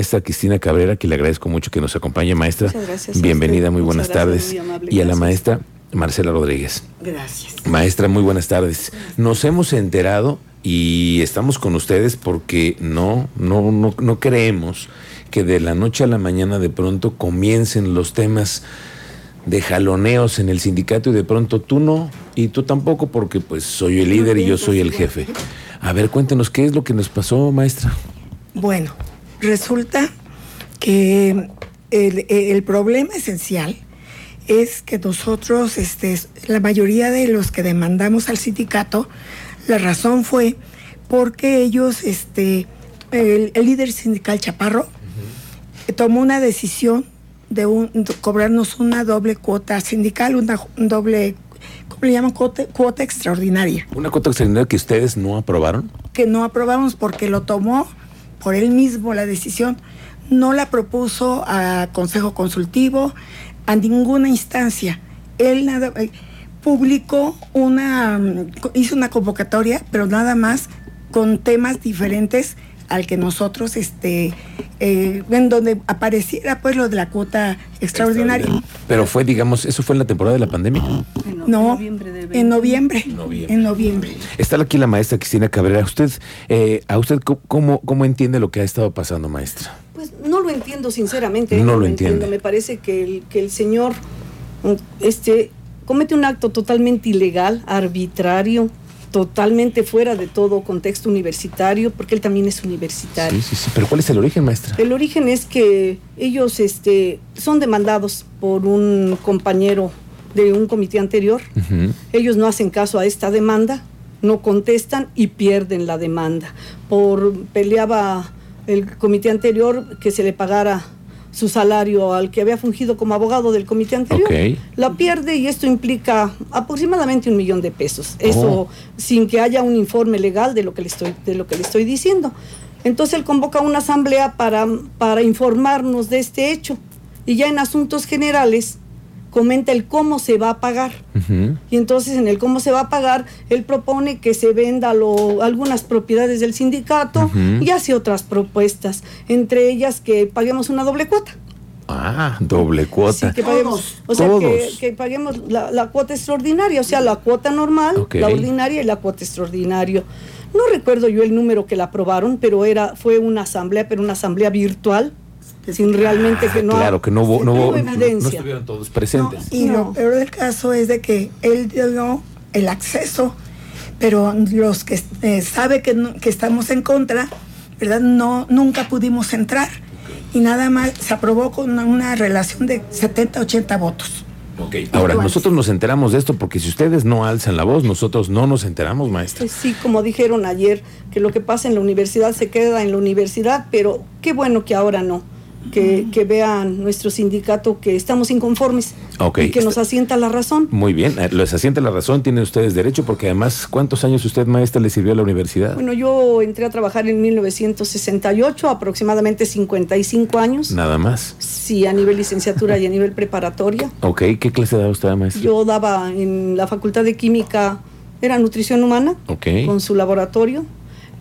Esta Cristina Cabrera, que le agradezco mucho que nos acompañe, maestra. Muchas gracias. Bienvenida, muy buenas gracias, tardes. muy amable, y a la maestra Marcela Rodríguez. Gracias. Maestra, muy buenas tardes. Nos hemos enterado y estamos con ustedes porque no, no, no, no creemos que de la noche a la mañana de pronto comiencen los temas de jaloneos en el sindicato y de pronto tú no y tú tampoco porque pues soy el líder y yo soy el jefe. A ver, cuéntenos qué es lo que nos pasó, maestra. Bueno, resulta que el, el problema esencial es que nosotros, este, la mayoría de los que demandamos al sindicato, la razón fue porque ellos, este, el, el líder sindical Chaparro, tomó una decisión de, un- de cobrarnos una doble cuota sindical, una un doble, ¿cómo le llaman? Cuota, cuota extraordinaria Una cuota extraordinaria que ustedes no aprobaron. que no aprobamos porque lo tomó por él mismo la decisión, no la propuso a Consejo Consultivo, a ninguna instancia. Él nada eh, publicó una, mm, hizo una convocatoria, pero nada más con temas diferentes al que nosotros, este, eh, en donde apareciera pues lo de la cuota extraordinaria. Pero fue, digamos, eso fue en la temporada de la pandemia. No, noviembre en noviembre, Noviembre. en noviembre. Está aquí la maestra Cristina Cabrera. Usted, eh, ¿A usted cómo, cómo entiende lo que ha estado pasando, maestra? Pues no lo entiendo sinceramente. No lo entiende. Me parece que el, que el señor este, comete un acto totalmente ilegal, arbitrario, totalmente fuera de todo contexto universitario, porque él también es universitario. Sí, sí, sí. Pero ¿cuál es el origen, maestra? El origen es que ellos este, son demandados por un compañero de un comité anterior. Ellos no hacen caso a esta demanda, no contestan y pierden la demanda. Por peleaba el comité anterior que se le pagara su salario al que había fungido como abogado del comité anterior. La pierde y esto implica aproximadamente un millón de pesos. Eso Oh. sin que haya un informe legal de lo que le estoy, de lo que le estoy diciendo. Entonces él convoca una asamblea para, para informarnos de este hecho. Y ya en asuntos generales comenta el cómo se va a pagar. Y entonces en el cómo se va a pagar, él propone que se venda lo- algunas propiedades del sindicato y hace otras propuestas, entre ellas que paguemos una doble cuota. Ah, doble cuota. Sí, que paguemos, o sea, Todos. que, que paguemos la, la cuota extraordinaria, o sea, la cuota normal, la ordinaria y la cuota extraordinaria. No recuerdo yo el número que la aprobaron, pero era fue una asamblea, pero una asamblea virtual, sin realmente que no claro, que no hubo, no, hubo- no- no estuvieron todos presentes. Y No. lo peor del caso es de que él dio el acceso, pero los que eh, sabe que, no- que estamos en contra, ¿verdad? No, nunca pudimos entrar. Y nada más se aprobó con una, una relación de 70-80 votos. Ok. Ahora, nosotros nos enteramos de esto porque si ustedes no alzan la voz, nosotros no nos enteramos, maestra. Pues sí, como dijeron ayer, que lo que pasa en la universidad se queda en la universidad, pero qué bueno que ahora no. Que, que vean nuestro sindicato que estamos inconformes Ok. y que nos asienta la razón. Muy bien, eh, les asiente la razón, tienen ustedes derecho, porque además, ¿cuántos años usted, maestra, le sirvió a la universidad? Bueno, yo entré a trabajar en 1968, aproximadamente 55 años. Nada más. Sí, a nivel licenciatura y a nivel preparatoria. Ok, ¿qué clase daba usted, maestra? Yo daba en la Facultad de Química, era nutrición humana, Ok. con su laboratorio,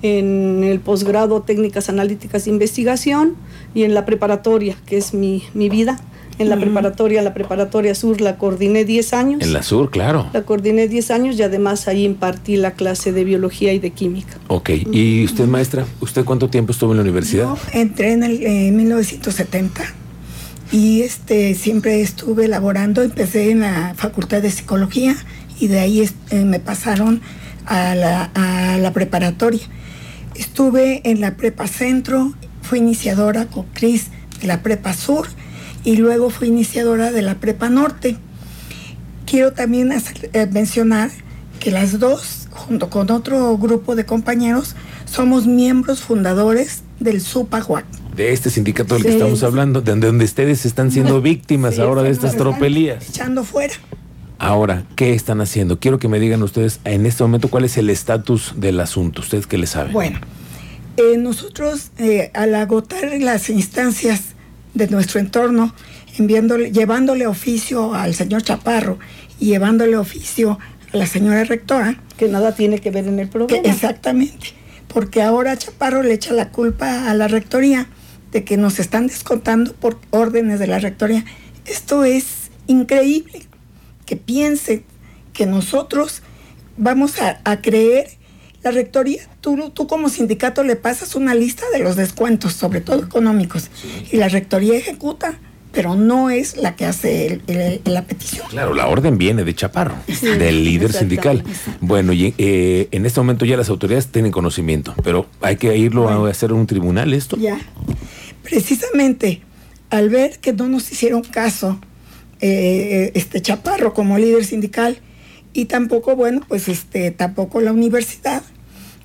en el posgrado técnicas analíticas de investigación y en la preparatoria, que es mi, mi vida. En la preparatoria, la preparatoria sur, la coordiné 10 años. En la sur, claro. La coordiné 10 años y además ahí impartí la clase de biología y de química. Ok, ¿y usted, maestra? ¿Usted cuánto tiempo estuvo en la universidad? Yo entré en el en 1970 y este siempre estuve laborando, empecé en la Facultad de Psicología y de ahí eh, me pasaron a la, a la preparatoria. Estuve en la Prepa Centro, fui iniciadora con Cris de la Prepa Sur y luego fui iniciadora de la Prepa Norte. Quiero también hacer- eh, mencionar que las dos, junto con otro grupo de compañeros, somos miembros fundadores del SUPAGUAC. De este sindicato del que estamos hablando, de donde ustedes están siendo víctimas Sí, ahora de estas tropelías. Echando fuera. Ahora, ¿qué están haciendo? Quiero que me digan ustedes en este momento cuál es el estatus del asunto. ¿Ustedes qué le saben? Bueno, eh, nosotros eh, al agotar las instancias de nuestro entorno, enviándole, llevándole oficio al señor Chaparro y llevándole oficio a la señora rectora, Que nada tiene que ver en el que problema. exactamente, porque ahora Chaparro le echa la culpa a la rectoría de que nos están descontando por órdenes de la rectoría. Esto es increíble, que piensen que nosotros vamos a, a creer la rectoría, tú, tú como sindicato le pasas una lista de los descuentos, sobre todo económicos, y la rectoría ejecuta, pero no es la que hace el- el- la petición. Claro, la orden viene de Chaparro, del líder sindical. Bueno, y eh, en este momento ya las autoridades tienen conocimiento, pero hay que irlo a hacer un tribunal esto. Ya. Precisamente al ver que no nos hicieron caso eh, este Chaparro como líder sindical y tampoco, bueno, pues este, tampoco la universidad,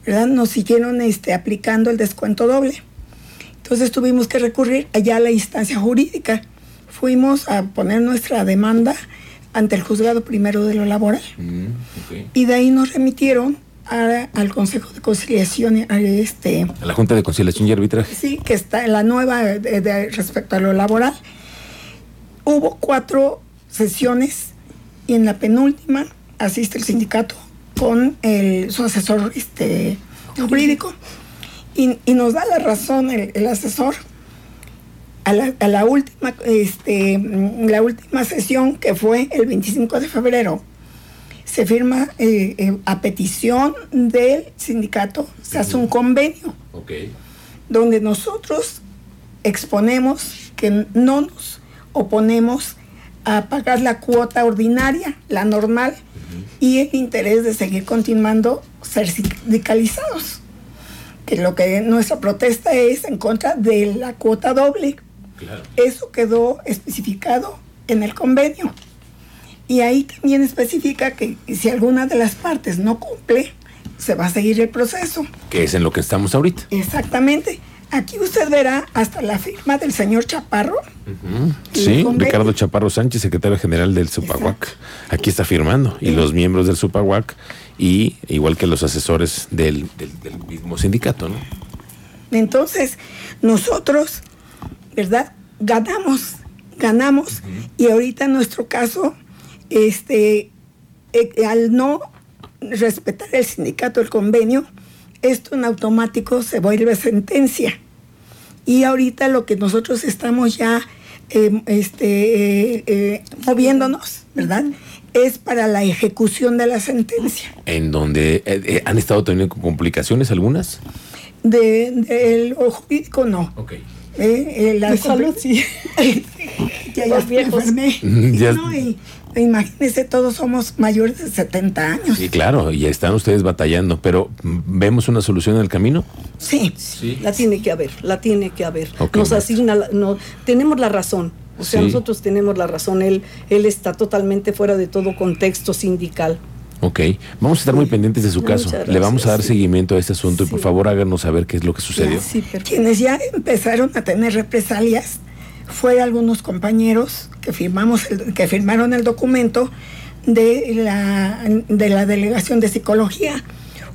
¿verdad? Nos siguieron este, aplicando el descuento doble. Entonces tuvimos que recurrir allá a la instancia jurídica. Fuimos a poner nuestra demanda ante el juzgado primero de lo laboral. Mm. Y de ahí nos remitieron a- al Consejo de Conciliación, a este, A la Junta de Conciliación y Arbitraje. Sí, que está en la nueva de- de- respecto a lo laboral. Hubo cuatro sesiones y en la penúltima asiste el sindicato con el, su asesor este, jurídico. y, y nos da la razón el, el asesor a la, a la última este, mm, la última sesión que fue el 25 de febrero. Se firma eh, eh, a petición del sindicato se hace un convenio donde nosotros exponemos que no nos oponemos a pagar la cuota ordinaria, la normal, y el interés de seguir continuando ser sindicalizados. Que lo que nuestra protesta es en contra de la cuota doble. Claro. Eso quedó especificado en el convenio. Y ahí también especifica que si alguna de las partes no cumple, se va a seguir el proceso. Que es en lo que estamos ahorita. Exactamente. Aquí usted verá hasta la firma del señor Chaparro. Sí. Ricardo Chaparro Sánchez, secretario general del Supaguac. Aquí está firmando. Y los miembros del Supaguac, y igual que los asesores del, del- del mismo sindicato, ¿no? Entonces, nosotros, ¿verdad? Ganamos, ganamos. Y ahorita en nuestro caso, este, eh, al no respetar el sindicato, el convenio, esto en automático se vuelve sentencia. Y ahorita lo que nosotros estamos ya eh, este, eh, eh, moviéndonos, ¿verdad? Es para la ejecución de la sentencia. En donde eh, eh, han estado teniendo complicaciones algunas. De, de lo jurídico no. Ok. Eh, eh, la De salud, sí. ya, ya Los me viejos. enfermé. Ya- No, y, imagínense, todos somos mayores de 70 años. Sí, claro, y están ustedes batallando, pero mm, ¿vemos una solución en el camino? Sí. Sí. La tiene que haber, la tiene que haber. Ok, Nos asigna, la- no, tenemos la razón. O sea, Sí. nosotros tenemos la razón. Él, él está totalmente fuera de todo contexto sindical. Ok, vamos a estar muy pendientes de su caso. Le gracias, vamos a dar sí. seguimiento a este asunto y por Sí. favor háganos saber qué es lo que sucedió. Sí. Quienes ya empezaron a tener represalias fue algunos compañeros que, firmamos el- que firmaron el documento de la, de la Delegación de Psicología.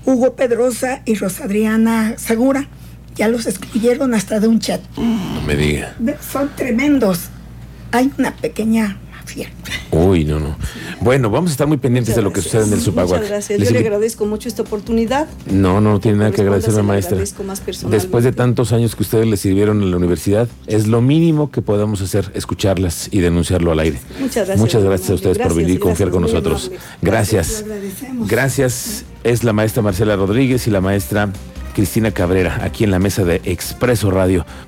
Hugo Pedrosa y Rosadriana Segura. Ya los excluyeron hasta de un chat. No me diga. Son tremendos. Hay una pequeña mafia. Uy, no, no. Bueno, vamos a estar muy pendientes de lo que sucede en el Supaguac. Muchas gracias. Les Yo le agradezco mucho esta oportunidad. No, no, no tiene nada que agradecerme, maestra. agradezco más. Después de tantos años que ustedes le sirvieron en la universidad, es lo mínimo que podamos hacer, escucharlas y denunciarlo al aire. Muchas gracias, Muchas gracias a ustedes por venir y confiar con nosotros. Gracias. Gracias. Es la maestra Marcela Rodríguez y la maestra Cristina Cabrera, aquí en la mesa de Expreso Radio.